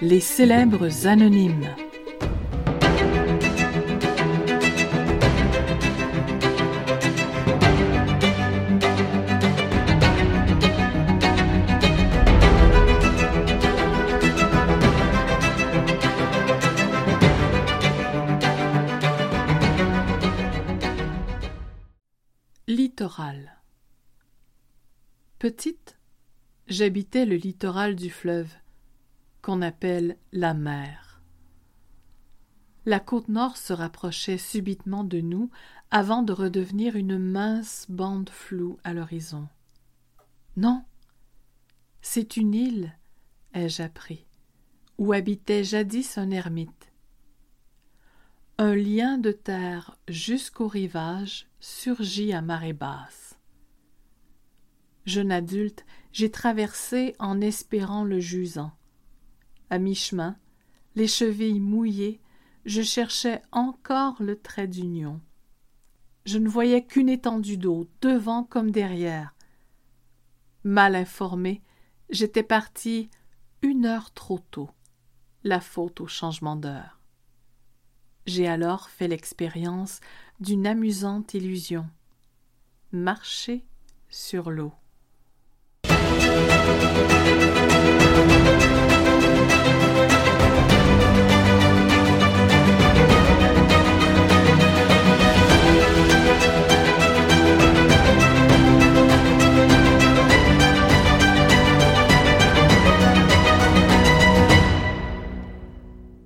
Les célèbres anonymes. Littoral Petite, j'habitais le littoral du fleuve, qu'on appelle la mer. La côte nord se rapprochait subitement de nous avant de redevenir une mince bande floue à l'horizon. Non, c'est une île, ai-je appris, où habitait jadis un ermite. Un lien de terre jusqu'au rivage surgit à marée basse. Jeune adulte, j'ai traversé en espérant le jusant. À mi-chemin, les chevilles mouillées, je cherchais encore le trait d'union. Je ne voyais qu'une étendue d'eau, devant comme derrière. Mal informé, j'étais parti une heure trop tôt, la faute au changement d'heure. J'ai alors fait l'expérience d'une amusante illusion marcher sur l'eau.